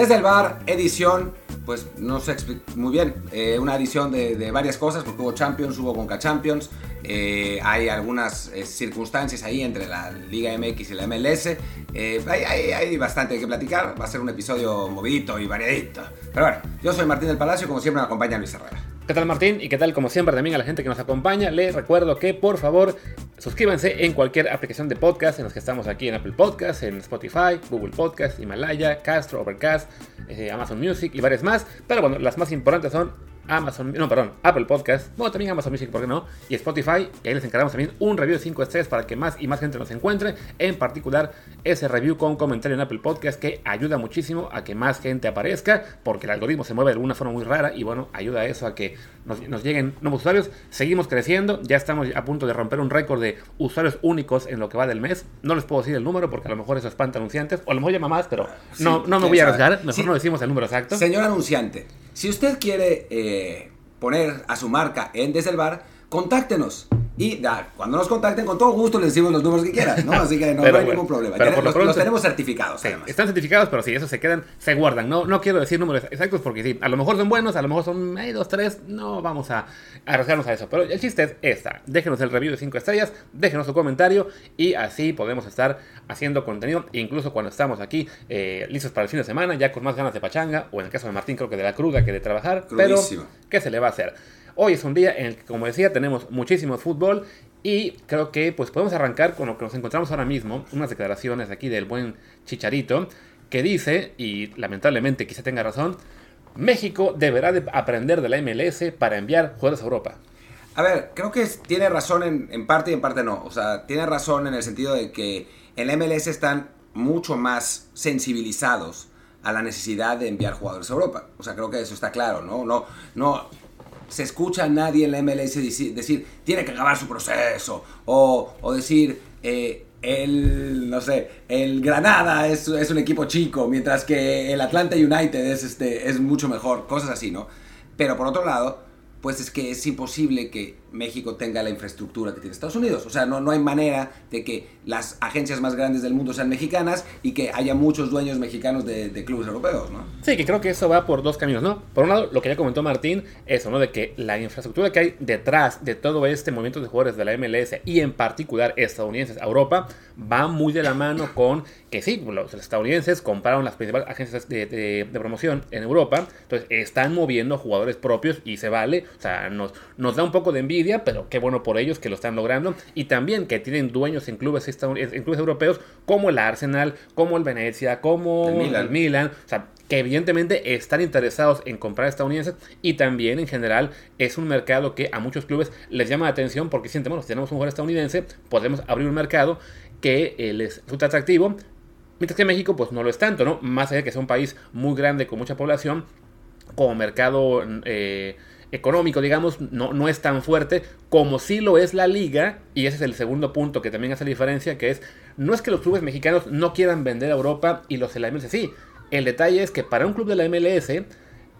Desde el bar, edición, pues no sé muy bien, eh, una edición de, varias cosas, porque hubo Champions, hubo Conca Champions, eh, hay algunas eh, circunstancias ahí entre la Liga MX y la MLS, hay, hay, bastante que platicar, va a ser un episodio movidito y variadito. Pero bueno, yo soy Martín del Palacio, como siempre me acompaña Luis Herrera. ¿Qué tal Martín? Y qué tal como siempre también a la gente que nos acompaña. Les recuerdo que por favor suscríbanse en cualquier aplicación de podcast en los que estamos aquí en Apple Podcast, en Spotify, Google Podcast, Himalaya, Castro, Overcast, eh, Amazon Music y varias más. Pero bueno, las más importantes son Amazon, no, perdón, Apple Podcast, bueno, también Amazon Music, ¿por qué no? Y Spotify, y ahí les encargamos también un review de 5 estrellas para que más y más gente nos encuentre, en particular ese review con comentario en Apple Podcast que ayuda muchísimo a que más gente aparezca, porque el algoritmo se mueve de alguna forma muy rara y bueno, ayuda a eso, a que nos, lleguen nuevos usuarios. Seguimos creciendo, ya estamos a punto de romper un récord de usuarios únicos en lo que va del mes. No les puedo decir el número porque a lo mejor eso espanta anunciantes, o a lo mejor llama más, pero no, no me voy a arriesgar, mejor no decimos el número exacto. Señor anunciante, si usted quiere eh, poner a su marca en Desde contáctenos. Y cuando nos contacten, con todo gusto les decimos los números que quieran, ¿no? Así que no, hay ningún problema. Pero los, tenemos certificados, Están certificados, pero sí, esos se quedan, se guardan. No, no quiero decir números exactos porque sí, a lo mejor son buenos, a lo mejor son hay dos, tres, no vamos a arriesgarnos a eso. Pero el chiste es esta. Déjenos el review de 5 estrellas, déjenos su comentario y así podemos estar haciendo contenido, incluso cuando estamos aquí eh, listos para el fin de semana, ya con más ganas de pachanga, o en el caso de Martín creo que de la cruda que de trabajar. Pero, ¿qué se le va a hacer? Hoy es un día en el que, como decía, tenemos muchísimo fútbol y creo que pues podemos arrancar con lo que nos encontramos ahora mismo, unas declaraciones aquí del buen Chicharito, que dice, y lamentablemente quizá tenga razón, México deberá de aprender de la MLS para enviar jugadores a Europa. A ver, creo que tiene razón en, en, parte y en parte no. O sea, tiene razón en el sentido de que en la MLS están mucho más sensibilizados a la necesidad de enviar jugadores a Europa. O sea, creo que eso está claro, ¿no? No, no, se escucha a nadie en la MLS decir, tiene que acabar su proceso, o, decir, eh, el, no sé, el Granada es, es, un equipo chico, mientras que el Atlanta United es, este, es mucho mejor, cosas así, ¿no? Pero por otro lado, pues es que es imposible que México tenga la infraestructura que tiene Estados Unidos. O sea, no, no hay manera de que las agencias más grandes del mundo sean mexicanas y que haya muchos dueños mexicanos de, clubes europeos, ¿no? Sí, que creo que eso va por dos caminos, ¿no? Por un lado, lo que ya comentó Martín, eso, ¿no? De que la infraestructura que hay detrás de todo este movimiento de jugadores de la MLS y en particular estadounidenses a Europa va muy de la mano con que sí, los estadounidenses compraron las principales agencias de, de, promoción en Europa, entonces están moviendo jugadores propios y se vale, o sea, nos, nos da un poco de envidia pero qué bueno por ellos que lo están logrando. Y también que tienen dueños en clubes, en clubes europeos como el Arsenal, como el Venecia, como el Milan. O sea, que evidentemente están interesados en comprar estadounidenses y también en general es un mercado que a muchos clubes les llama la atención porque sienten, bueno, si tenemos un jugador estadounidense, podemos abrir un mercado que eh, les resulta atractivo, mientras que México pues no lo es tanto, ¿no? Más allá de que sea un país muy grande con mucha población, como mercado eh, económico, digamos, no, no es tan fuerte como sí lo es la liga, y ese es el segundo punto que también hace la diferencia, que es, no es que los clubes mexicanos no quieran vender a Europa y los de la MLS sí, el detalle es que para un club de la MLS,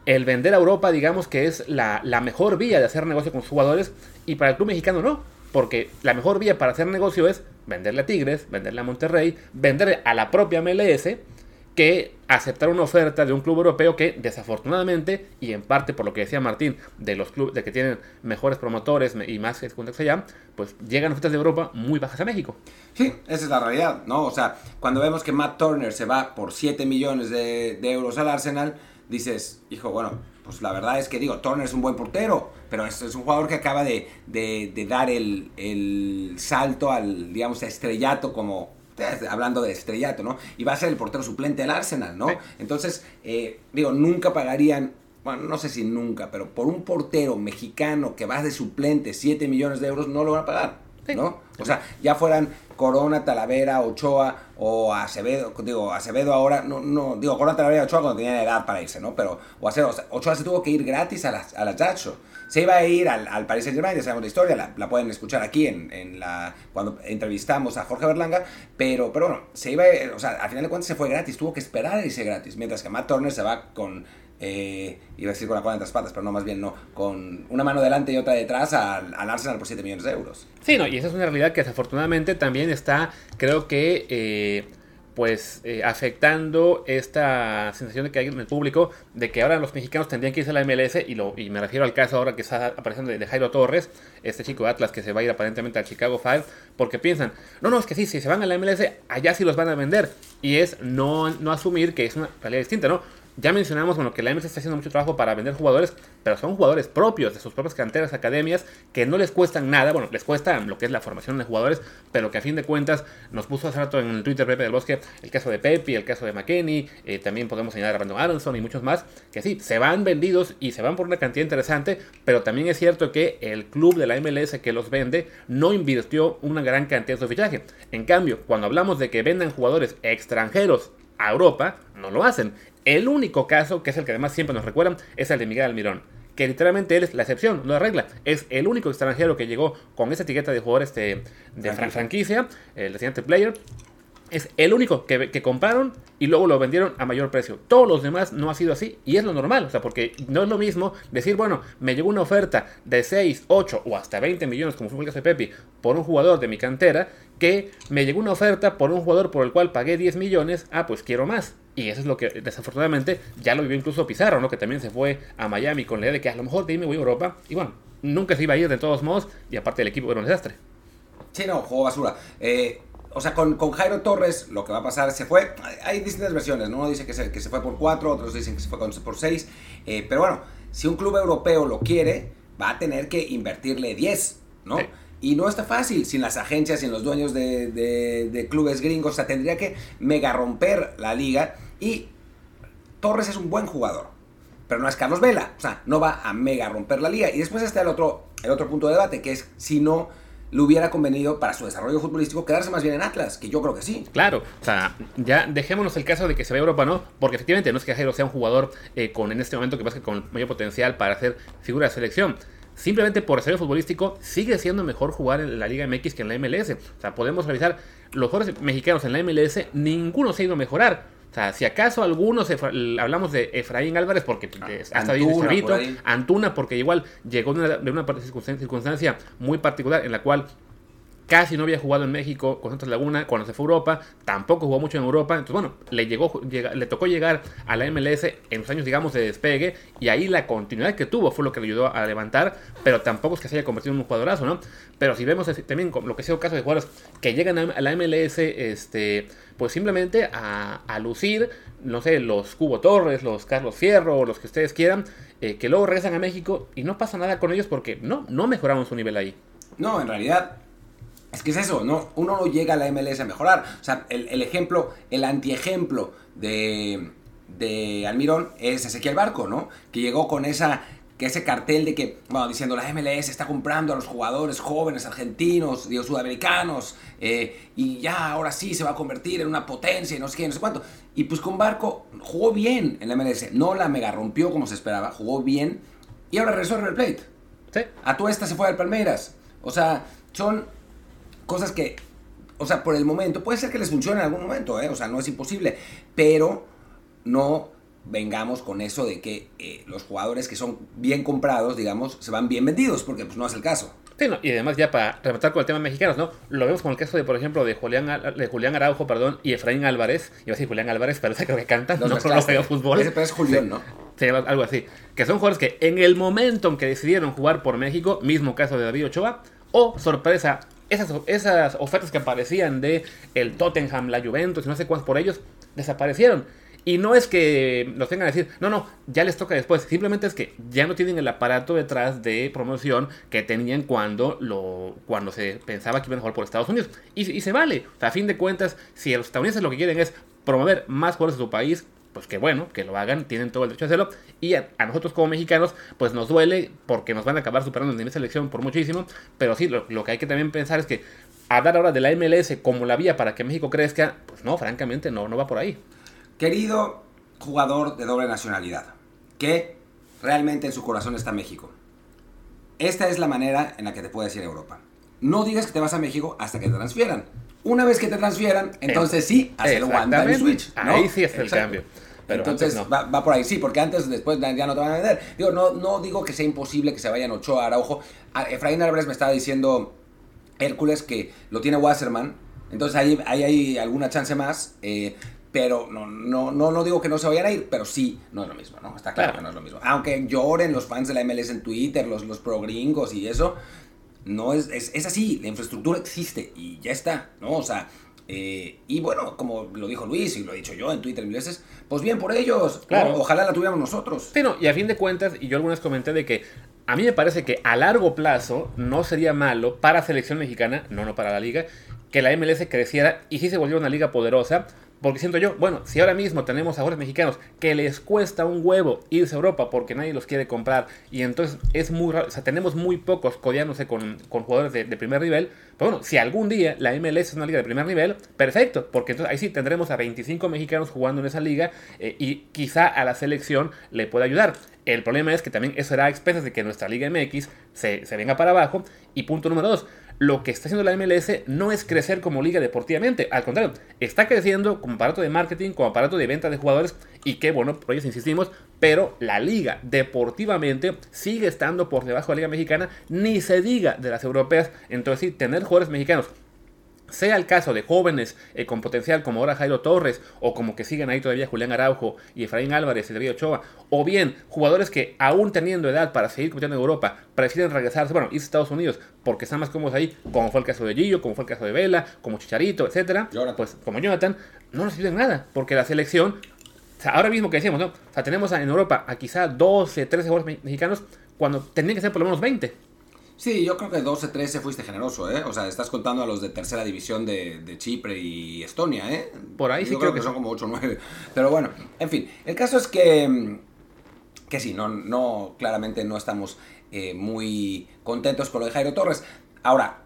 el vender a Europa, digamos que es la, la mejor vía de hacer negocio con sus jugadores, y para el club mexicano no, porque la mejor vía para hacer negocio es venderle a Tigres, venderle a Monterrey, venderle a la propia MLS, que aceptar una oferta de un club europeo que desafortunadamente y en parte por lo que decía Martín de los clubes de que tienen mejores promotores y más contactos allá pues llegan ofertas de Europa muy bajas a México. Sí esa es la realidad no o sea cuando vemos que Matt Turner se va por 7 millones de, euros al Arsenal dices hijo bueno pues la verdad es que digo Turner es un buen portero pero es, es un jugador que acaba de, de, dar el, el salto al digamos estrellato como hablando de estrellato, ¿no? Y va a ser el portero suplente del Arsenal, ¿no? Entonces, eh, digo, nunca pagarían, bueno, no sé si nunca, pero por un portero mexicano que va de suplente 7 millones de euros, no lo van a pagar, ¿no? O sea, ya fueran Corona, Talavera, Ochoa o Acevedo, digo, Acevedo ahora, no, no, digo, Corona, Talavera, Ochoa cuando tenían edad para irse, ¿no? Pero, o Acevedo, Ochoa se tuvo que ir gratis a la, a la se iba a ir al, al Paris Saint Germain, ya sabemos la historia, la, pueden escuchar aquí en, en, la cuando entrevistamos a Jorge Berlanga, pero, pero bueno, se iba, o sea, al final de cuentas se fue gratis, tuvo que esperar a irse gratis, mientras que Matt Turner se va con, eh, iba a decir con la cola entre las patas, pero no, más bien no, con una mano delante y otra detrás al, al Arsenal por 7 millones de euros. Sí, no, y esa es una realidad que desafortunadamente también está, creo que... Eh, pues eh, afectando esta sensación de que hay en el público de que ahora los mexicanos tendrían que irse a la MLS y, lo, y me refiero al caso ahora que está apareciendo de, Jairo Torres, este chico de Atlas que se va a ir aparentemente al Chicago Fire, porque piensan, no, no, es que sí, si se van a la MLS, allá sí los van a vender. Y es no, no asumir que es una realidad distinta, ¿no? Ya mencionamos bueno, que la MLS está haciendo mucho trabajo para vender jugadores, pero son jugadores propios de sus propias canteras, academias, que no les cuestan nada. Bueno, les cuesta lo que es la formación de jugadores, pero que a fin de cuentas nos puso hace rato en el Twitter Pepe del Bosque el caso de Pepe, el caso de McKenney, eh, también podemos señalar a Brandon Aronson y muchos más, que sí, se van vendidos y se van por una cantidad interesante, pero también es cierto que el club de la MLS que los vende no invirtió una gran cantidad de su fichaje. En cambio, cuando hablamos de que vendan jugadores extranjeros a Europa, no lo hacen. El único caso, que es el que además siempre nos recuerdan, es el de Miguel Almirón. Que literalmente él es la excepción, no la regla. Es el único extranjero que llegó con esa etiqueta de jugador este, de franquicia, el siguiente player. Es el único que, compraron y luego lo vendieron a mayor precio. Todos los demás no ha sido así y es lo normal. O sea, porque no es lo mismo decir, bueno, me llegó una oferta de 6, 8 o hasta 20 millones, como fue el caso de Pepe, por un jugador de mi cantera, que me llegó una oferta por un jugador por el cual pagué 10 millones. Ah, pues quiero más. Y eso es lo que desafortunadamente ya lo vivió incluso Pizarro, ¿no? Que también se fue a Miami con la idea de que a lo mejor de ahí me voy a Europa. Y bueno, nunca se iba a ir de todos modos. Y aparte el equipo era un desastre. Sí, no, juego basura. Eh, o sea, con, con, Jairo Torres lo que va a pasar, se fue, hay distintas versiones, ¿no? Uno dice que se, que se fue por 4, otros dicen que se fue por 6, eh, pero bueno, si un club europeo lo quiere, va a tener que invertirle 10, ¿no? Y no está fácil, sin las agencias, sin los dueños de, clubes gringos, o sea, tendría que mega romper la liga y Torres es un buen jugador, pero no es Carlos Vela, o sea, no va a mega romper la liga. Y después está el otro, el otro punto de debate, que es si no le hubiera convenido para su desarrollo futbolístico quedarse más bien en Atlas, que yo creo que sí. Claro, o sea, ya dejémonos el caso de que se vaya Europa, ¿no? Porque efectivamente no es que Jairo sea un jugador eh, con en este momento que pasa con mayor potencial para hacer figura de selección. Simplemente por desarrollo futbolístico sigue siendo mejor jugar en la Liga MX que en la MLS. O sea, podemos revisar los jugadores mexicanos en la MLS, ninguno se ha ido a mejorar. O sea, si acaso algunos, hablamos de Efraín Álvarez porque ah, hasta ahí chavito, Antuna porque igual llegó de una, de una circunstancia muy particular en la cual casi no había jugado en México con Santos Laguna, cuando se fue a Europa, tampoco jugó mucho en Europa, entonces bueno, le, llegó, le tocó llegar a la MLS en los años, digamos, de despegue, y ahí la continuidad que tuvo fue lo que le ayudó a levantar, pero tampoco es que se haya convertido en un jugadorazo, ¿no? Pero si vemos también lo que ha sido caso de jugadores que llegan a la MLS, este, pues simplemente a, lucir, no sé, los Cubo Torres, los Carlos Fierro, los que ustedes quieran, eh, que luego regresan a México y no pasa nada con ellos porque no, no mejoraron su nivel ahí. No, en realidad es que es eso, ¿no? Uno no llega a la MLS a mejorar. O sea, el, ejemplo, el antiejemplo de, de Almirón es Ezequiel Barco, ¿no? Que llegó con esa que ese cartel de que, bueno, diciendo la MLS está comprando a los jugadores jóvenes argentinos, digo, sudamericanos, eh, y ya ahora sí se va a convertir en una potencia y no sé qué, no sé cuánto. Y pues con Barco jugó bien en la MLS, no la mega rompió como se esperaba, jugó bien, y ahora regresó al River Plate. Sí. A tu esta se fue al Palmeiras. O sea, son cosas que, o sea, por el momento, puede ser que les funcione en algún momento, ¿eh? o sea, no es imposible, pero no vengamos con eso de que eh, los jugadores que son bien comprados, digamos, se van bien vendidos, porque pues no es el caso. Sí, y además ya para rematar con el tema mexicano, ¿no? Lo vemos con el caso de, por ejemplo, de Julián, de Julián Araujo, perdón, y Efraín Álvarez. Iba a decir Julián Álvarez, pero ese creo que canta, no, no, no juega fútbol. Ese es Julián, ¿no? Sí, algo así. Que son jugadores que en el momento en que decidieron jugar por México, mismo caso de David Ochoa, o sorpresa, esas, esas ofertas que aparecían de el Tottenham, la Juventus y no sé cuántos por ellos, desaparecieron. Y no es que nos tengan a decir, no, no, ya les toca después. Simplemente es que ya no tienen el aparato detrás de promoción que tenían cuando, lo, cuando se pensaba que iban a jugar por Estados Unidos. Y, se vale. a fin de cuentas, si los estadounidenses lo que quieren es promover más jugadores de su país, pues que bueno, que lo hagan, tienen todo el derecho a hacerlo. Y a, nosotros como mexicanos, pues nos duele porque nos van a acabar superando en nivel selección por muchísimo. Pero sí, lo, lo, que hay que también pensar es que hablar ahora de la MLS como la vía para que México crezca, pues no, francamente no, no va por ahí. Querido jugador de doble nacionalidad, que realmente en su corazón está México. Esta es la manera en la que te puedes ir a Europa. No digas que te vas a México hasta que te transfieran. Una vez que te transfieran, entonces sí, hacer el one time switch. Ahí sí es el cambio. entonces va, por ahí, sí, porque antes, después ya no te van a vender. Digo, no, no digo que sea imposible que se vayan Ochoa, Araujo. Efraín Álvarez me estaba diciendo Hércules que lo tiene Wasserman Entonces ahí, ahí hay alguna chance más. eh, pero no, no, no, no digo que no se vayan a ir, pero sí, no es lo mismo, ¿no? Está claro, Claro. que no es lo mismo. Aunque lloren los fans de la MLS en Twitter, los, los pro gringos y eso, no es, es, es así, la infraestructura existe y ya está, ¿no? O sea, eh, y bueno, como lo dijo Luis y lo he dicho yo en Twitter mil veces, pues bien por ellos. Claro. ojalá la tuviéramos nosotros. Sí, no, y a fin de cuentas, y yo algunas comenté de que a mí me parece que a largo plazo no sería malo para selección mexicana, no, no para la liga, que la MLS creciera y sí se volviera una liga poderosa. Porque siento yo, bueno, si ahora mismo tenemos a jugadores mexicanos que les cuesta un huevo irse a Europa porque nadie los quiere comprar y entonces es muy raro, o sea, tenemos muy pocos codeándose con, con jugadores de, primer nivel, pero bueno, si algún día la MLS es una liga de primer nivel, perfecto, porque entonces ahí sí tendremos a 25 mexicanos jugando en esa liga eh, y quizá a la selección le pueda ayudar. El problema es que también eso será a expensas de que nuestra Liga MX se, se venga para abajo. Y punto número dos, lo que está haciendo la MLS no es crecer como liga deportivamente, al contrario, está creciendo como aparato de marketing, como aparato de venta de jugadores y qué bueno, por ellos insistimos, pero la liga deportivamente sigue estando por debajo de la liga mexicana, ni se diga de las europeas, entonces sí, tener jugadores mexicanos sea el caso de jóvenes eh, con potencial como ahora Jairo Torres, o como que siguen ahí todavía Julián Araujo y Efraín Álvarez y David Ochoa, o bien jugadores que aún teniendo edad para seguir compitiendo en Europa, prefieren regresarse, bueno, irse a Estados Unidos porque están más cómodos ahí, como fue el caso de Gillo, como fue el caso de Vela, como Chicharito, etcétera, Jonathan. pues como Jonathan, no nos sirven nada, porque la selección, o sea, ahora mismo que decíamos, ¿no? O sea, tenemos en Europa a quizá 12, 13 jugadores me- mexicanos, cuando tendrían que ser por lo menos 20. Sí, yo creo que 12-13 fuiste generoso, ¿eh? O sea, estás contando a los de tercera división de, de Chipre y Estonia, ¿eh? Por ahí sí yo creo creo que que son como 8 o 9. Pero bueno, en fin, el caso es que, mm, que sí, no, no, claramente no estamos eh, muy contentos con lo de Jairo Torres. Ahora,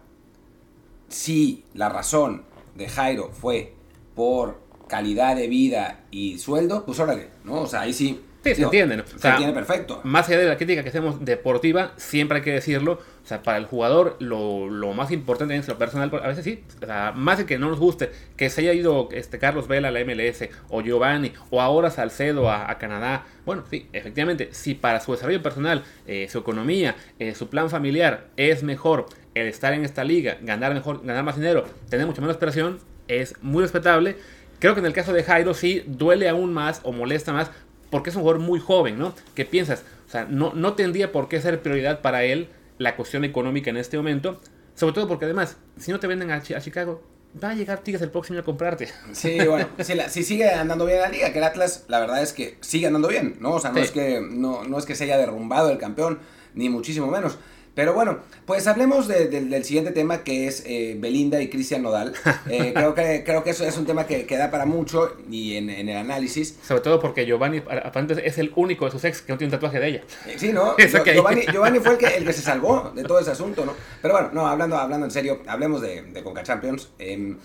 si la razón de Jairo fue por calidad de vida y sueldo, pues órale, ¿no? O sea, ahí sí. Sí, se entiende, ¿no? O Se entiende perfecto. Más allá de la crítica que hacemos deportiva, siempre hay que decirlo. O sea, para el jugador, lo, lo más importante es lo personal. A veces sí, o sea, más de que no nos guste que se haya ido este Carlos Vela a la MLS, o Giovanni, o ahora Salcedo a, a Canadá. Bueno, sí, efectivamente, si para su desarrollo personal, eh, su economía, eh, su plan familiar es mejor el estar en esta liga, ganar mejor, ganar más dinero, tener mucho menos presión, es muy respetable. Creo que en el caso de Jairo sí duele aún más o molesta más porque es un jugador muy joven, ¿no? ¿Qué piensas? O sea, no, no tendría por qué ser prioridad para él la cuestión económica en este momento. Sobre todo porque además, si no te venden a, Chi- a Chicago, va a llegar Tigres el próximo a comprarte. Sí, bueno, si, la- si sigue andando bien la liga, que el Atlas, la verdad es que sigue andando bien, ¿no? O sea, no, Sí. es, que, no, no es que se haya derrumbado el campeón, ni muchísimo menos. Pero bueno, pues hablemos de- de- del siguiente tema que es eh, Belinda y Cristian Nodal. Eh, creo, que, creo que eso es un tema que, que da para mucho y en, en el análisis. Sobre todo porque Giovanni aparentemente es el único de sus ex que no tiene un tatuaje de ella. Eh, Sí, ¿no? Que- Giovanni, Giovanni fue el que, el que se salvó de todo ese asunto, ¿no? Pero bueno, no, hablando, hablando en serio, hablemos de, de Conca Champions. Em,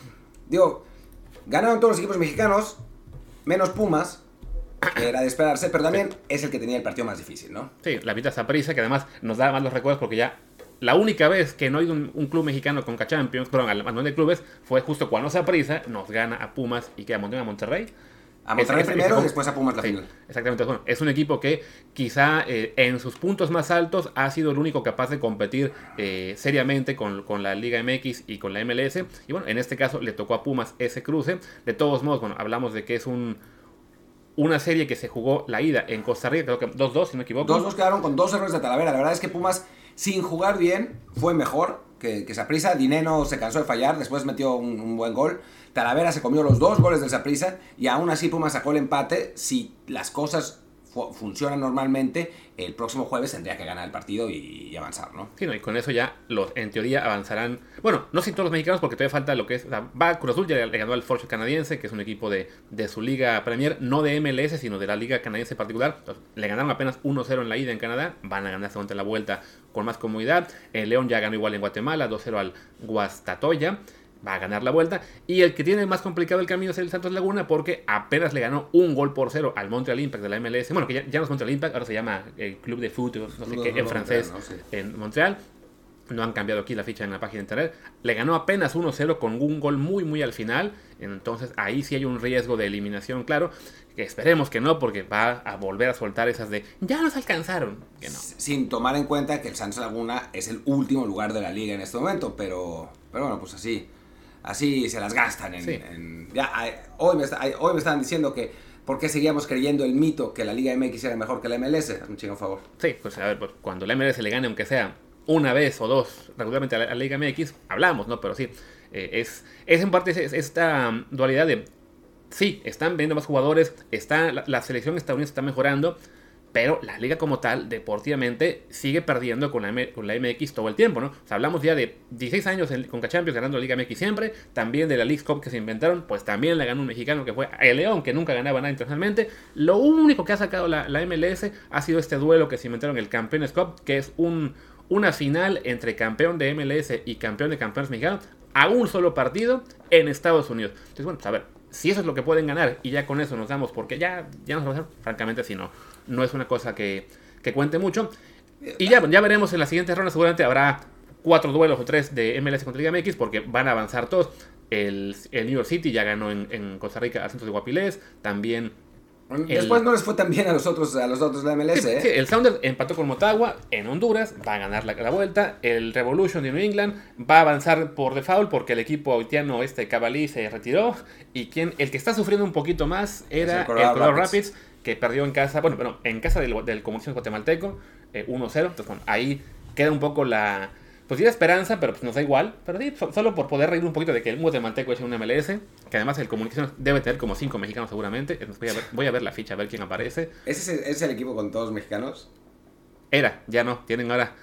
digo, ganaron todos los equipos mexicanos, menos Pumas, que era de esperarse, pero también es el que tenía el partido más difícil, ¿no? Sí, la Vita Saprissa, que además nos da más los recuerdos porque ya la única vez que no ha ido un, un club mexicano con Champions, perdón, al manual de clubes, fue justo cuando Saprissa nos gana a Pumas y que a Monterrey. A Monterrey. A Monterrey Ese- ese- primero y después a Pumas la Sí, final. Exactamente. Bueno, es un equipo que quizá eh, en sus puntos más altos ha sido el único capaz de competir eh, seriamente con, con la Liga MX y con la MLS. Y bueno, en este caso le tocó a Pumas ese cruce. De todos modos, bueno, hablamos de que es un una serie que se jugó la ida en Costa Rica, creo que 2-2, si no me equivoco. Dos dos quedaron con dos errores de Talavera. La verdad es que Pumas, sin jugar bien, fue mejor que, que Saprissa. Dineno se cansó de fallar, después metió un, un buen gol. Talavera se comió los dos goles del Saprissa y aún así Pumas sacó el empate. Si las cosas fu- funcionan normalmente, el próximo jueves tendría que ganar el partido y, avanzar, ¿no? Sí, no, y con eso ya los, en teoría avanzarán. Bueno, no sin todos los mexicanos, porque todavía falta lo que es. o sea, va Cruz Azul, ya le ganó al Forge canadiense, que es un equipo de, su liga Premier, no de MLS, sino de la liga canadiense en particular. Le ganaron apenas 1-0 en la ida en Canadá, van a ganar seguramente en la vuelta con más comodidad. El León ya ganó igual en Guatemala, 2-0 al Guastatoya. Va a ganar la vuelta. Y el que tiene más complicado el camino es el Santos Laguna, porque apenas le ganó un gol por cero al Montreal Impact de la MLS. Bueno, que ya, ya no es Montreal Impact, ahora se llama el Club de Fútbol, no sé qué, en francés Montreal, ¿no? Sí. en Montreal. No han cambiado aquí la ficha en la página de internet. Le ganó apenas 1-0 con un gol muy, muy al final. Entonces ahí sí hay un riesgo de eliminación, claro. Que esperemos que no, porque va a volver a soltar esas de ya nos alcanzaron. Que no. Sin tomar en cuenta que el Santos Laguna es el último lugar de la liga en este momento, pero, pero bueno, pues así, así se las gastan. En, Sí. en- ya, hoy, me, está- hoy me estaban diciendo que por qué seguíamos creyendo el mito que la Liga MX era mejor que la MLS. Hazme un chingo favor. Sí, pues a ver, pues, cuando la MLS le gane, aunque sea una vez o dos regularmente a la, a la Liga MX, hablamos, ¿no? Pero sí, eh, es, es en parte es- es esta mm, dualidad de, sí, están vendiendo más jugadores, está, la, la selección estadounidense está mejorando, pero la liga como tal, deportivamente, sigue perdiendo con la, con la MX todo el tiempo, ¿no? O sea, hablamos ya de 16 años en, con Champions ganando la Liga MX siempre, también de la League Cup que se inventaron, pues también la ganó un mexicano que fue el León, que nunca ganaba nada internacionalmente. Lo único que ha sacado la, la MLS ha sido este duelo que se inventaron, el Campeones Cup, que es un, una final entre campeón de MLS y campeón de campeones mexicanos a un solo partido en Estados Unidos. Entonces, bueno, pues a ver, si eso es lo que pueden ganar y ya con eso nos damos, porque ya, ya nos vamos a hacer, francamente, si no, no es una cosa que, que cuente mucho. Y ya, ya veremos en la siguiente ronda, seguramente habrá cuatro duelos o tres de MLS contra Liga MX, porque van a avanzar todos. El, el New York City ya ganó en, en Costa Rica al centro de Guapilés, también Después no les fue tan bien a los otros, a los otros de la MLS, Sí, ¿eh? sí, el Sounders empató con Motagua en Honduras, va a ganar la, la vuelta. El Revolution de New England va a avanzar por default porque el equipo haitiano este Cavalí se retiró. Y quien, el que está sufriendo un poquito más era el el Colorado Rapids. Rapids. que perdió en casa, bueno, bueno en casa del, del Guatemalteco, eh, 1-0. Entonces, bueno, ahí queda un poco la. Pues sí, esperanza, pero pues nos da igual. Pero sí, so- solo por poder reír un poquito de que el Guatemalteco es un MLS, que además el Comunicaciones debe tener como 5 mexicanos seguramente. Voy a ver, voy a ver la ficha, a ver quién aparece. ¿Ese es el, es el equipo con todos mexicanos? Era, ya no. Tienen ahora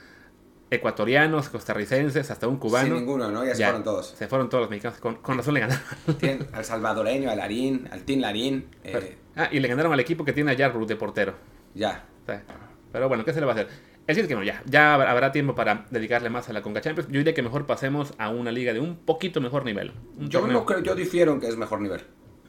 ecuatorianos, costarricenses, hasta un cubano. Sin ninguno, ¿no? Ya se fueron todos. Se fueron todos los mexicanos. Con, con razón le ganaron. Tienen al salvadoreño, al Larín, al Team Larín. eh, Pero- ah, y le ganaron al equipo que tiene a Jarrut de portero. ya. O sea, pero bueno, ¿qué se le va a hacer? Es decir, que no, ya, ya habrá tiempo para dedicarle más a la Conca Champions. Yo diría que mejor pasemos a una liga de un poquito mejor nivel. Yo torneo- no creo, yo difiero en que es mejor nivel.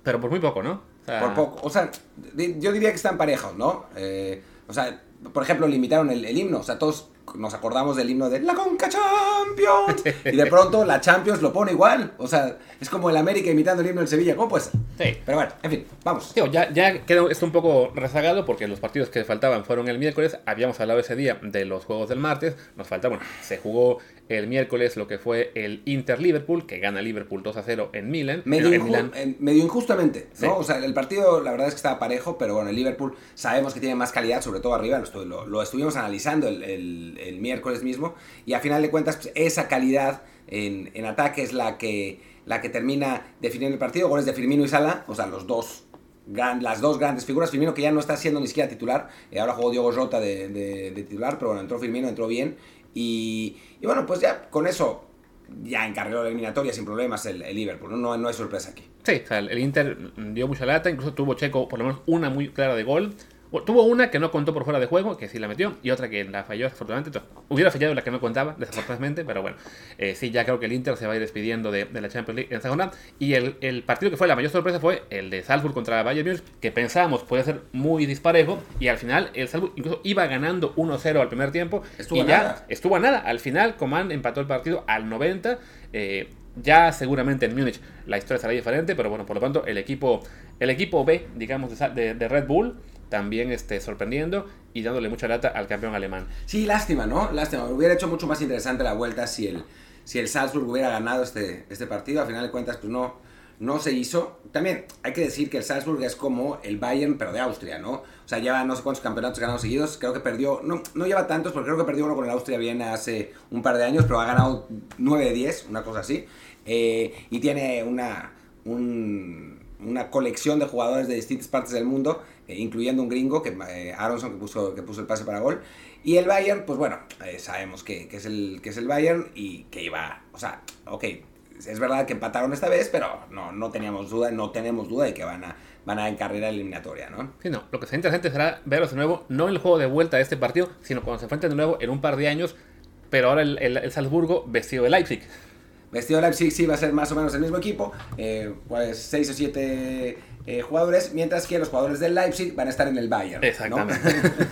Pero por muy poco, ¿no? O sea, Por poco. O sea, yo diría que están parejos, ¿no? Eh, o sea, por ejemplo, limitaron el, el himno. O sea, todos nos acordamos del himno de la Conca Champions. Y de pronto la Champions lo pone igual. O sea, es como el América imitando el himno del Sevilla. ¿Cómo puede ser? Sí. Pero bueno, en fin, vamos. Ya, ya quedó esto un poco rezagado porque los partidos que faltaban fueron el miércoles. Habíamos hablado ese día de los juegos del martes. Nos falta, bueno, se jugó el miércoles lo que fue el Inter-Liverpool, que gana Liverpool 2 a 0 en Milan. Medio, en inju- Milán. en- medio injustamente, ¿no? O sea, el partido la verdad es que estaba parejo, pero bueno, el Liverpool sabemos que tiene más calidad, sobre todo arriba, lo, lo- lo estuvimos analizando el, el- el miércoles mismo, y a final de cuentas pues, esa calidad en, en ataque es la que, la que termina definiendo el partido, goles de Firmino y Sala, o sea, los dos gran- las dos grandes figuras, Firmino que ya no está siendo ni siquiera titular, eh, ahora jugó Diogo Jota de, de- de titular, pero bueno, entró Firmino, entró bien, y, y bueno, pues ya con eso ya encarriló la eliminatoria sin problemas el, el Liverpool. No, no hay sorpresa aquí. Sí, o sea, el Inter dio mucha lata, incluso tuvo Checo por lo menos una muy clara de gol. Bueno, tuvo una que no contó por fuera de juego, que sí la metió, y otra que la falló desafortunadamente. Entonces, hubiera fallado la que no contaba, desafortunadamente, pero bueno, eh, sí, ya creo que el Inter se va a ir despidiendo de, de la Champions League en esa jornada. Y el, el partido que fue la mayor sorpresa fue el de Salzburg contra Bayern Múnich, que pensábamos podía ser muy disparejo, y al final el Salzburg incluso iba ganando 1-0 al primer tiempo, Estuvo y a ya nada. estuvo a nada. Al final, Coman empató el partido al 90. eh, ya seguramente en Múnich la historia será diferente, pero bueno, por lo tanto, el equipo, el equipo B, digamos, de- de Red Bull, también este, sorprendiendo y dándole mucha lata al campeón alemán. Sí, lástima, ¿no? Lástima. Hubiera hecho mucho más interesante la vuelta si el, si el Salzburg hubiera ganado este, este partido. A final de cuentas, pues no, no se hizo. También hay que decir que el Salzburg es como el Bayern, pero de Austria, ¿no? O sea, lleva no sé cuántos campeonatos ganados seguidos. Creo que perdió, no, no lleva tantos, porque creo que perdió uno con el Austria Viena hace un par de años, pero ha ganado 9 de 10, una cosa así. Eh, y tiene una, un- una colección de jugadores de distintas partes del mundo, incluyendo un gringo, que eh, Aronson, que puso, que puso el pase para gol. Y el Bayern, pues bueno, eh, sabemos que, que es el, que es el Bayern y que iba, o sea, ok, es verdad que empataron esta vez, pero no, no teníamos duda, no tenemos duda de que van a, van a encarrilar eliminatoria, ¿no? Sí, no, lo que será interesante será verlos de nuevo, no en el juego de vuelta de este partido, sino cuando se enfrenten de nuevo en un par de años, pero ahora el, el- el Salzburgo vestido de Leipzig. Vestido de Leipzig sí va a ser más o menos el mismo equipo, eh, pues 6 o 7 jugadores, mientras que los jugadores del Leipzig van a estar en el Bayern. ¿no? Exactamente.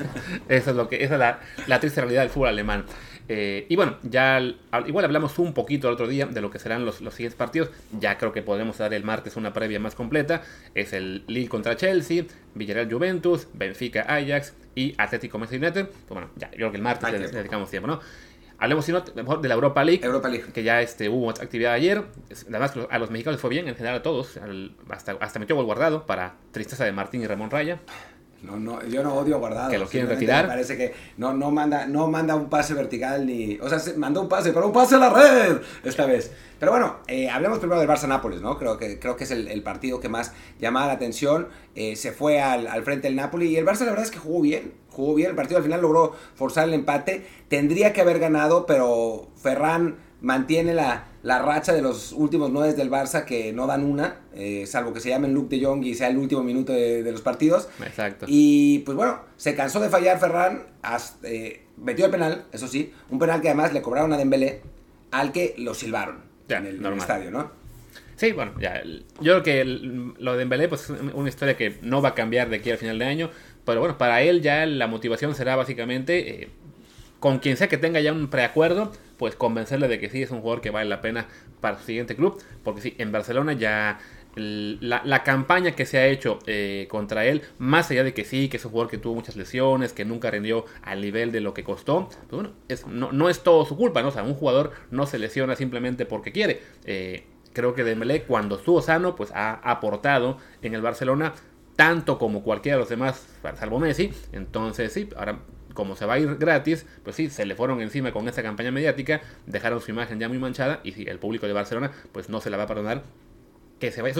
Eso es lo que, esa es la, la triste realidad del fútbol alemán. Eh, y bueno, ya al- al- igual hablamos un poquito el otro día de lo que serán los, los siguientes partidos. Ya creo que podemos dar el martes una previa más completa. Es el Lille contra Chelsea, Villarreal Juventus, Benfica Ajax y Atlético Manchester United. Pues bueno, ya, yo creo que el martes le dedicamos tiempo, ¿no? Hablemos sino mejor de la Europa League, Europa League. que ya este, hubo actividad ayer. Además, a los mexicanos les fue bien, en general a todos. Al- hasta, hasta metió gol guardado para tristeza de Martín y Ramón Raya. No, no, yo no odio a guardado. Que lo quieren retirar. Me parece que no, no, manda, no manda un pase vertical ni. O sea, se mandó un pase, pero un pase a la red esta vez. Pero bueno, eh, hablemos primero del Barça-Nápoles, ¿no? Creo que, creo que es el, el partido que más llamaba la atención. Eh, se fue al, al frente del Napoli y el Barça, la verdad es que jugó bien. Jugó bien. El partido al final logró forzar el empate. Tendría que haber ganado, pero Ferran mantiene la, la racha de los últimos nueve del Barça que no dan una, eh, salvo que se llamen Luke de Jong y sea el último minuto de, de los partidos. Exacto. Y pues bueno, se cansó de fallar Ferran, hasta, eh, metió el penal, eso sí, un penal que además le cobraron a Dembélé, al que lo silbaron Ya, en, el, en el normal. estadio, ¿no? Sí, bueno, ya. Yo creo que el- lo de Dembélé pues, es una historia que no va a cambiar de aquí al final de año. Pero bueno, para él ya la motivación será básicamente, eh, con quien sea que tenga ya un preacuerdo, pues convencerle de que sí es un jugador que vale la pena para su siguiente club. Porque sí, en Barcelona ya la, la campaña que se ha hecho eh, contra él, más allá de que sí, que es un jugador que tuvo muchas lesiones, que nunca rindió al nivel de lo que costó, pues bueno, es, no, no es todo su culpa, ¿no? O sea, un jugador no se lesiona simplemente porque quiere. Eh, creo que Dembélé cuando estuvo sano pues ha aportado en el Barcelona tanto como cualquiera de los demás salvo Messi entonces sí ahora como se va a ir gratis pues sí se le fueron encima con esta campaña mediática dejaron su imagen ya muy manchada y sí, el público de Barcelona pues no se la va a perdonar que se vaya,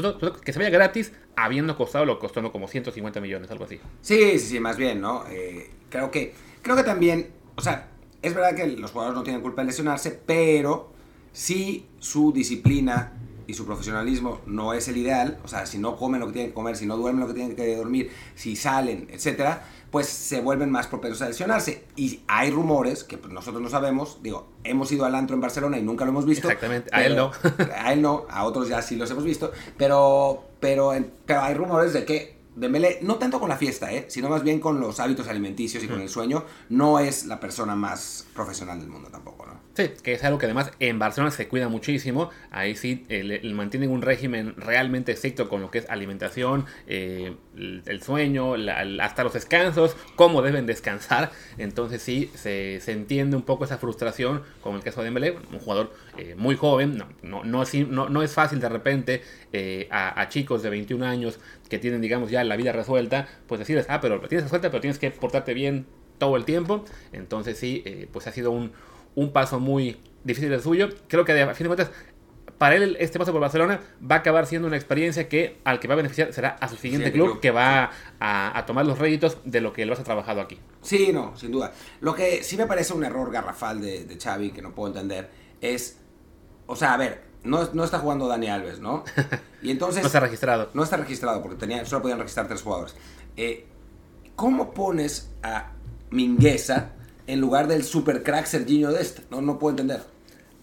que se vaya gratis habiendo costado lo costó ¿no? como 150 millones algo así Sí, sí, sí, más bien, ¿no? Eh, creo que creo que también, o sea, es verdad que los jugadores no tienen culpa de lesionarse, pero si su disciplina y su profesionalismo no es el ideal, o sea, si no comen lo que tienen que comer, si no duermen lo que tienen que dormir, si salen, etcétera, pues se vuelven más propensos a lesionarse. Y hay rumores que pues, nosotros no sabemos, digo, hemos ido al antro en Barcelona y nunca lo hemos visto. Exactamente, a él pero- a él no, a otros ya sí los hemos visto, pero, pero, pero hay rumores de que Dembélé, no tanto con la fiesta, ¿eh? sino más bien con los hábitos alimenticios y con el sueño, no es la persona más profesional del mundo tampoco, ¿no? Sí, que es algo que además en Barcelona se cuida muchísimo. Ahí sí eh, mantienen un régimen realmente estricto con lo que es alimentación, eh, el, sueño, la- hasta los descansos, cómo deben descansar. Entonces sí, se, entiende un poco esa frustración con el caso de Dembélé, un jugador eh, muy joven. No, no- no es fácil de repente eh, a, a chicos de 21 años que tienen, digamos, ya la vida resuelta, pues decirles, ah, pero tienes resuelta, pero tienes que portarte bien todo el tiempo. Entonces sí, eh, pues ha sido un, un paso muy difícil el suyo. Creo que a fin de cuentas, para él este paso por Barcelona va a acabar siendo una experiencia que al que va a beneficiar será a su siguiente Siguiente club, club, que va a, a tomar los réditos de lo que él ha trabajado aquí. Sí, no, sin duda. Lo que sí me parece un error garrafal de, de Xavi, que no puedo entender, es, o sea, a ver, no, no está jugando Dani Alves, ¿no? Y entonces... No está registrado. No está registrado porque tenía, solo podían registrar tres jugadores. Eh, ¿Cómo pones a Mingueza en lugar del super crack Serginho Dest? No, no puedo entender.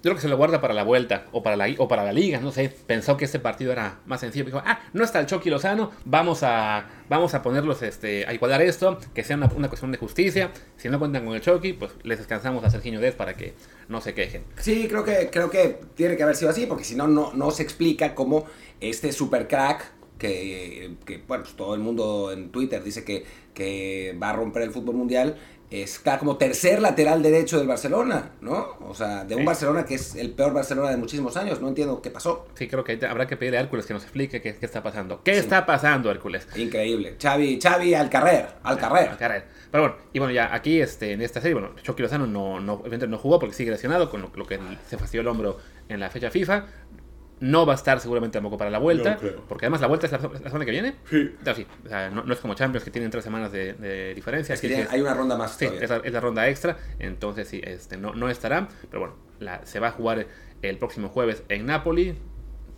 Yo creo que se lo guarda para la vuelta o para la, o para la liga, no sé. Pensó que este partido era más sencillo. Dijo, ah, no está el Chucky Lozano, vamos a, vamos a ponerlos este, a igualar esto, que sea una, una cuestión de justicia. Si no cuentan con el Chucky, pues les descansamos a Serginho Dest para que no se quejen. Sí, creo que, creo que tiene que haber sido así, porque si no, no, no se explica cómo este super crack, que, que, bueno, pues todo el mundo en Twitter dice que, que va a romper el fútbol mundial, está como tercer lateral derecho del Barcelona, ¿no? O sea, de un Sí. Barcelona que es el peor Barcelona de muchísimos años, no entiendo qué pasó. Sí, creo que habrá que pedirle a Hércules que nos explique qué, qué está pasando. ¿Qué Sí. está pasando, Hércules? Increíble. Xavi, Xavi al carrer, al carrer. Al carrer. Pero bueno, y bueno, ya aquí este, en esta serie, bueno, Chucky Lozano no, no, no jugó porque sigue lesionado, con lo, lo que se fastidió el hombro en la fecha FIFA. No va a estar seguramente tampoco para la vuelta, No porque además la vuelta es la, la semana que viene. Sí. No, sí, o sea, no, no es como Champions que tienen tres semanas de, de diferencia. Es que hay una ronda más Sí, es la, es la ronda extra, entonces sí, este, no, no estará, pero bueno, la- se va a jugar el próximo jueves en Napoli.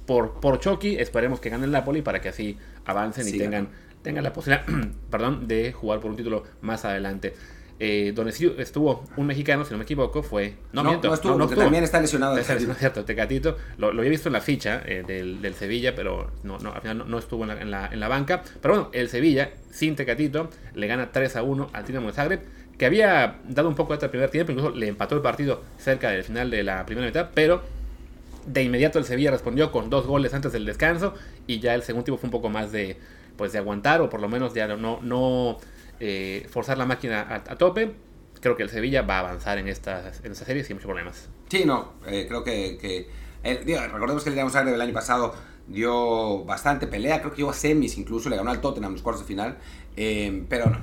Por, por Chucky, esperemos que gane el Napoli para que así avancen y tengan, tengan la posibilidad perdón, de jugar por un título más adelante. Eh, donde estuvo un mexicano, si no me equivoco, fue... No, No, miento, no estuvo, porque también está lesionado. es cierto, es cierto, Tecatito. Lo, lo había visto en la ficha eh, del, del Sevilla, pero no, no, al final no, no estuvo en la, en, la, en la banca. Pero bueno, el Sevilla, sin Tecatito, le gana 3 a 1 al Dinamo de Zagreb, que había dado un poco hasta el primer tiempo, incluso le empató el partido cerca del final de la primera mitad, pero de inmediato el Sevilla respondió con dos goles antes del descanso y ya el segundo tiempo fue un poco más de, pues, de aguantar o por lo menos ya no, no eh, forzar la máquina a, a tope. creo que el Sevilla va a avanzar en estas, en estas series sin muchos problemas. Sí, no, eh, creo que... que recordemos que el Dinamo Zagreb del año pasado dio bastante pelea, creo que llegó a semis incluso, le ganó al Tottenham en los cuartos de final, eh, pero no,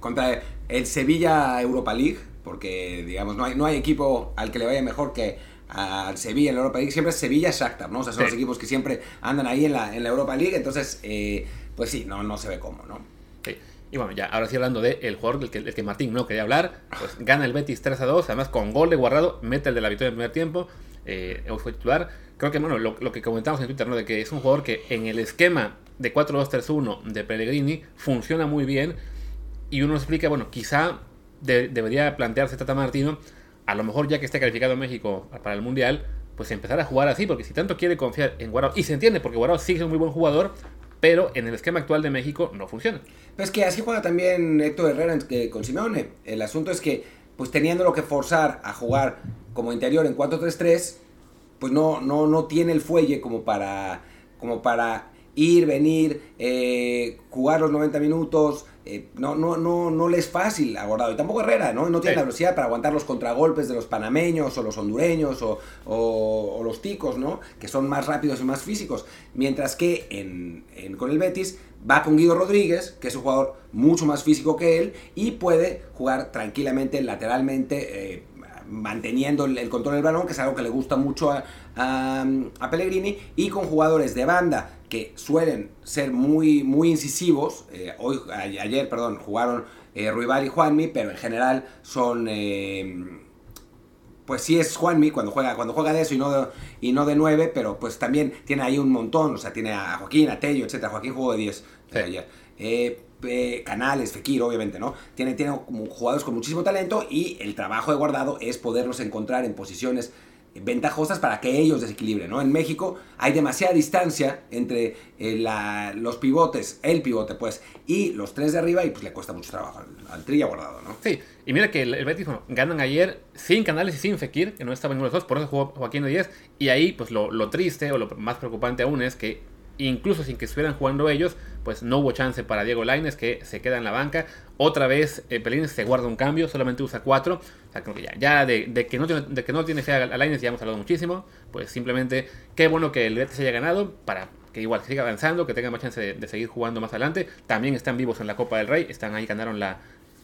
contra el Sevilla Europa League, porque digamos no hay, no hay equipo al que le vaya mejor que al Sevilla en la Europa League, siempre es Sevilla Shakhtar, ¿no? O sea, son los equipos que siempre andan ahí en la, en la Europa League, entonces, eh, pues sí, no, no se ve cómo, ¿no? Y bueno, ya, ahora sí hablando del el jugador del que, Martín no quería hablar, pues gana el Betis 3 a 2, además con gol de Guardado, mete el de la victoria en primer tiempo, eh, fue titular. Creo que, bueno, lo, que comentamos en Twitter, ¿no? De que es un jugador que en el esquema de 4-2-3-1 de Pellegrini funciona muy bien y uno explica, bueno, quizá debería plantearse Tata Martino, a lo mejor ya que esté calificado México para el Mundial, pues empezar a jugar así, porque si tanto quiere confiar en Guardado, y se entiende, porque Guardado sí es un muy buen jugador, pero en el esquema actual de México no funciona. Pues que así juega también Héctor Herrera con Simeone. El asunto es que, pues teniéndolo que forzar a jugar como interior en 4-3-3, pues no, no, no tiene el fuelle como para, como para ir, venir, eh, jugar los 90 minutos, eh, no, no, no, no le es fácil a Y tampoco Herrera, ¿no? No tiene la velocidad para aguantar los contragolpes de los panameños o los hondureños o, los ticos, ¿no? Que son más rápidos y más físicos. Mientras que en, con el Betis va con Guido Rodríguez, que es un jugador mucho más físico que él y puede jugar tranquilamente, lateralmente. Eh, manteniendo el, control del balón, que es algo que le gusta mucho a, a, Pellegrini, y con jugadores de banda que suelen ser muy, muy incisivos. Eh, hoy, ayer, perdón, jugaron eh, Ruibal y Juanmi, pero en general son... Eh, pues sí es Juanmi cuando juega, cuando juega de eso y no de, y no de 9, pero pues también tiene ahí un montón, o sea, tiene a Joaquín, a Tello, etc. Joaquín jugó de 10 ayer. Canales, Fekir, obviamente, ¿no? Tiene, tiene como jugadores con muchísimo talento y el trabajo de guardado es poderlos encontrar en posiciones ventajosas para que ellos desequilibren, ¿no? En México hay demasiada distancia entre eh, los pivotes, el pivote, pues, y los tres de arriba y pues le cuesta mucho trabajo al, Trilla guardado, ¿no? Sí, y mira que el, Betis, bueno, ganan ayer sin Canales y sin Fekir, que no estaban en los dos, por eso jugó Joaquín de 10, y ahí pues lo, lo triste o lo más preocupante aún es que incluso sin que estuvieran jugando ellos, pues no hubo chance para Diego Laines que se queda en la banca. Otra vez eh, Pelín se guarda un cambio, solamente usa cuatro. O sea, creo que ya, ya de, que no tiene, de que no tiene fe a Laines ya hemos hablado muchísimo. Pues simplemente qué bueno que el Betis haya ganado para que igual siga avanzando, que tenga más chance de, seguir jugando más adelante. También están vivos en la Copa del Rey, están ahí, ganaron la,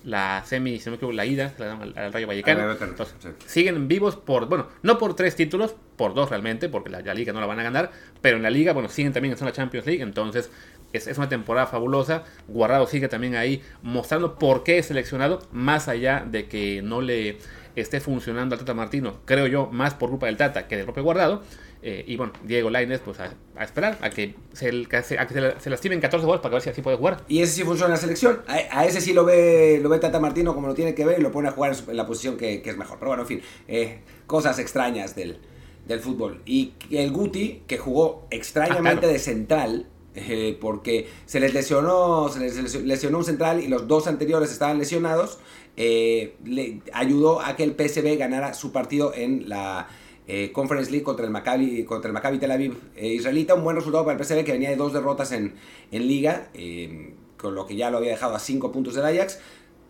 la semi, si no me equivoco, la ida, al, Rayo Vallecano. Entonces, siguen vivos por, bueno, no por tres títulos, por dos realmente, porque la, liga no la van a ganar, pero en la liga, bueno, siguen también en la Champions League, entonces es, es, una temporada fabulosa. Guardado sigue también ahí mostrando por qué es seleccionado, más allá de que no le esté funcionando al Tata Martino, creo yo, más por culpa del Tata que del propio Guardado. Eh, y bueno, Diego Lainez, pues a, esperar a que, se, a que se, lastimen 14 goles para ver si así puede jugar. Y ese sí funciona en la selección. A, ese sí lo ve, lo ve Tata Martino como lo tiene que ver y lo pone a jugar en la posición que, es mejor. Pero bueno, en fin, eh, cosas extrañas del, del fútbol. Y el Guti, que jugó extrañamente de central, eh, porque se les lesionó se les lesionó un central y los dos anteriores estaban lesionados, le ayudó a que el PSV ganara su partido en la eh, Conference League contra el Maccabi, contra el Maccabi Tel Aviv eh, israelita. Un buen resultado para el PSV que venía de dos derrotas en, en liga, eh, con lo que ya lo había dejado a 5 puntos del Ajax.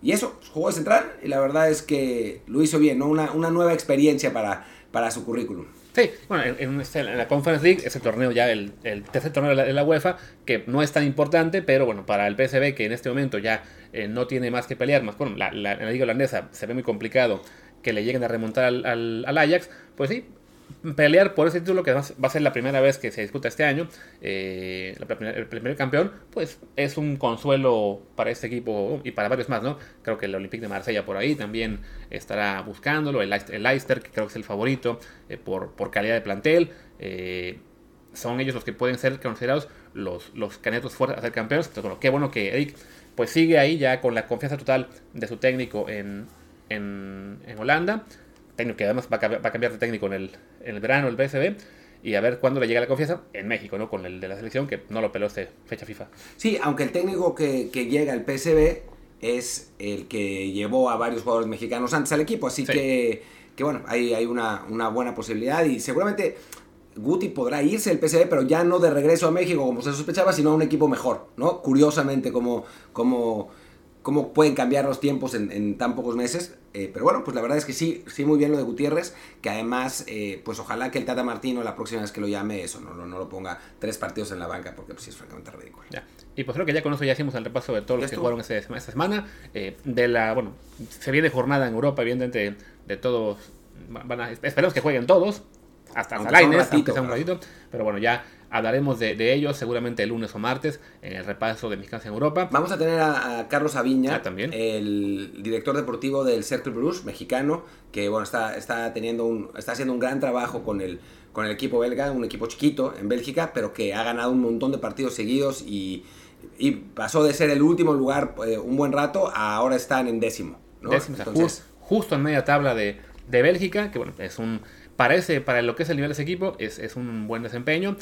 Y eso, jugó de central y la verdad es que lo hizo bien, ¿no? una, una nueva experiencia para, para su currículum. Sí, bueno, en, este, la Conference League, ese torneo ya, el, el tercer torneo de la, UEFA, que no es tan importante, pero bueno, para el PSV, que en este momento ya no tiene más que pelear, más bueno, la, la, la, liga holandesa se ve muy complicado que le lleguen a remontar al, Ajax, pues sí, pelear por ese título que va a ser la primera vez que se disputa este año, eh, el primer campeón, pues es un consuelo para este equipo y para varios más, ¿no? Creo que el Olympique de Marsella por ahí también estará buscándolo, el, Leicester, que creo que es el favorito eh, por, por, calidad de plantel, eh, son ellos los que pueden ser considerados los, los candidatos fuertes a ser campeones, entonces bueno, qué bueno que Eric pues sigue ahí ya con la confianza total de su técnico en, en, Holanda. Técnico que además va a, cambiar de técnico en el, en el verano, el PSB y a ver cuándo le llega la confianza en México, ¿no? Con el de la selección, que no lo peló este fecha FIFA. Sí, aunque el técnico que, que llega al PSB es el que llevó a varios jugadores mexicanos antes al equipo, así que, que, bueno, hay, hay una, una, buena posibilidad y seguramente Guti podrá irse del PSB, pero ya no de regreso a México como se sospechaba, sino a un equipo mejor, ¿no? Curiosamente, como, como cómo pueden cambiar los tiempos en, tan pocos meses. Eh, pero bueno, pues la verdad es que sí, sí muy bien lo de Gutiérrez, que además, eh, pues ojalá que el Tata Martino la próxima vez que lo llame, eso, no, no, lo ponga tres partidos en la banca, porque pues sí es francamente ridículo. Ya. Y pues creo que ya con eso ya hicimos el repaso de todos los que jugaron esta, semana. Eh, de la, bueno, se viene jornada en Europa, evidentemente, de todos, van a, esperemos que jueguen todos, hasta Salaines, aunque sea un ratito, pero bueno, ya Hablaremos de, de, ellos seguramente el lunes o martes en el repaso de Mexicanos en Europa. Vamos a tener a, Carlos Aviña, ah, ¿también? el director deportivo del Cercle Bruges, mexicano, que bueno, está, está, teniendo un, está haciendo un gran trabajo con el, con el equipo belga, un equipo chiquito en Bélgica, pero que ha ganado un montón de partidos seguidos y, y pasó de ser el último lugar eh, un buen rato a ahora están en décimo. Décimo, Entonces, justo en media tabla de, de Bélgica, que bueno, es un parece para lo que es el nivel de ese equipo, es, es un buen desempeño.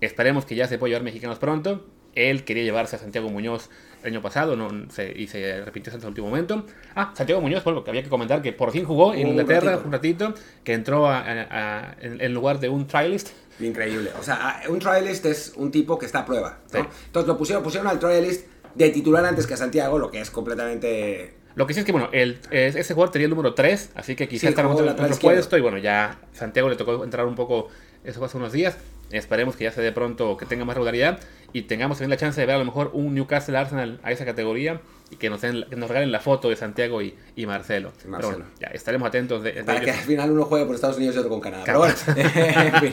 Esperemos que ya se pueda llevar mexicanos pronto. Él quería llevarse a Santiago Muñoz el año pasado no, y se repitió en el último momento. Ah, Santiago Muñoz, lo que había que comentar, que por fin jugó en Inglaterra un ratito, que entró en, lugar de un trialist. Increíble. O sea, un trialist es un tipo que está a prueba. Entonces lo pusieron, pusieron al trialist de titular antes que a Santiago, lo que es completamente lo que sí es que, bueno, el, ese jugador tenía el número 3, así que quizás sí, estaba en otro puesto. Y bueno, ya Santiago le tocó entrar un poco, eso fue hace unos días. Esperemos que ya se dé pronto, que tenga más regularidad y tengamos también la chance de ver a lo mejor un Newcastle Arsenal a esa categoría y que nos, den, nos regalen la foto de Santiago y, y Marcelo. Pero ya estaremos atentos. De, Para que al final uno juegue por Estados Unidos y otro con Canadá. Pero bueno, en fin.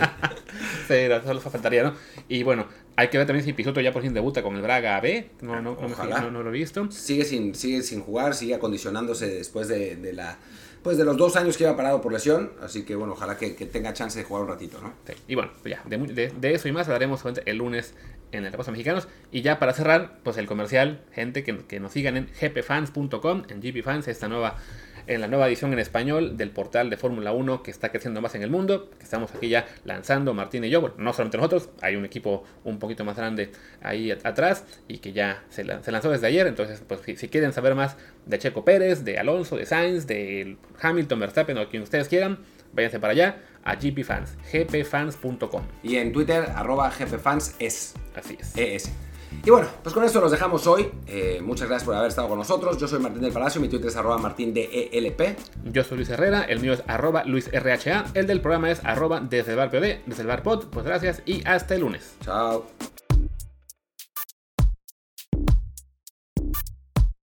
sí, eso faltaría, ¿no? Y bueno, hay que ver también si Pisuto ya por fin debuta con el Braga B. No, no, no, no, lo he visto. Sigue sin, sigue sin jugar, sigue acondicionándose después de, de la pues de los dos años que iba parado por lesión, así que bueno, ojalá que, tenga chance de jugar un ratito, ¿no? Y bueno, ya, de, de, eso y más hablaremos el lunes en el Repaso Mexicanos. Y ya para cerrar, pues el comercial, gente que, que nos sigan en gpfans.com, en gpfans, esta nueva en la nueva edición en español del portal de Fórmula 1 que está creciendo más en el mundo, que estamos aquí ya lanzando Martín y yo, bueno, no solamente nosotros, hay un equipo un poquito más grande ahí atrás y que ya se, lanzó desde ayer, entonces pues si, quieren saber más de Checo Pérez, de Alonso, de Sainz, de Hamilton, Verstappen o quien ustedes quieran, váyanse para allá a GPFans, gpfans.com. Y en Twitter, arroba gpfans es. Así es. ES. Y bueno, pues con esto los dejamos hoy. Eh, muchas gracias por haber estado con nosotros. Yo soy Martín del Palacio, mi Twitter es arroba martín de ELP. Yo soy Luis Herrera, el mío es arroba luisrha, el del programa es arroba desde el bar POD, desde el bar pod. Pues gracias y hasta el lunes. Chao.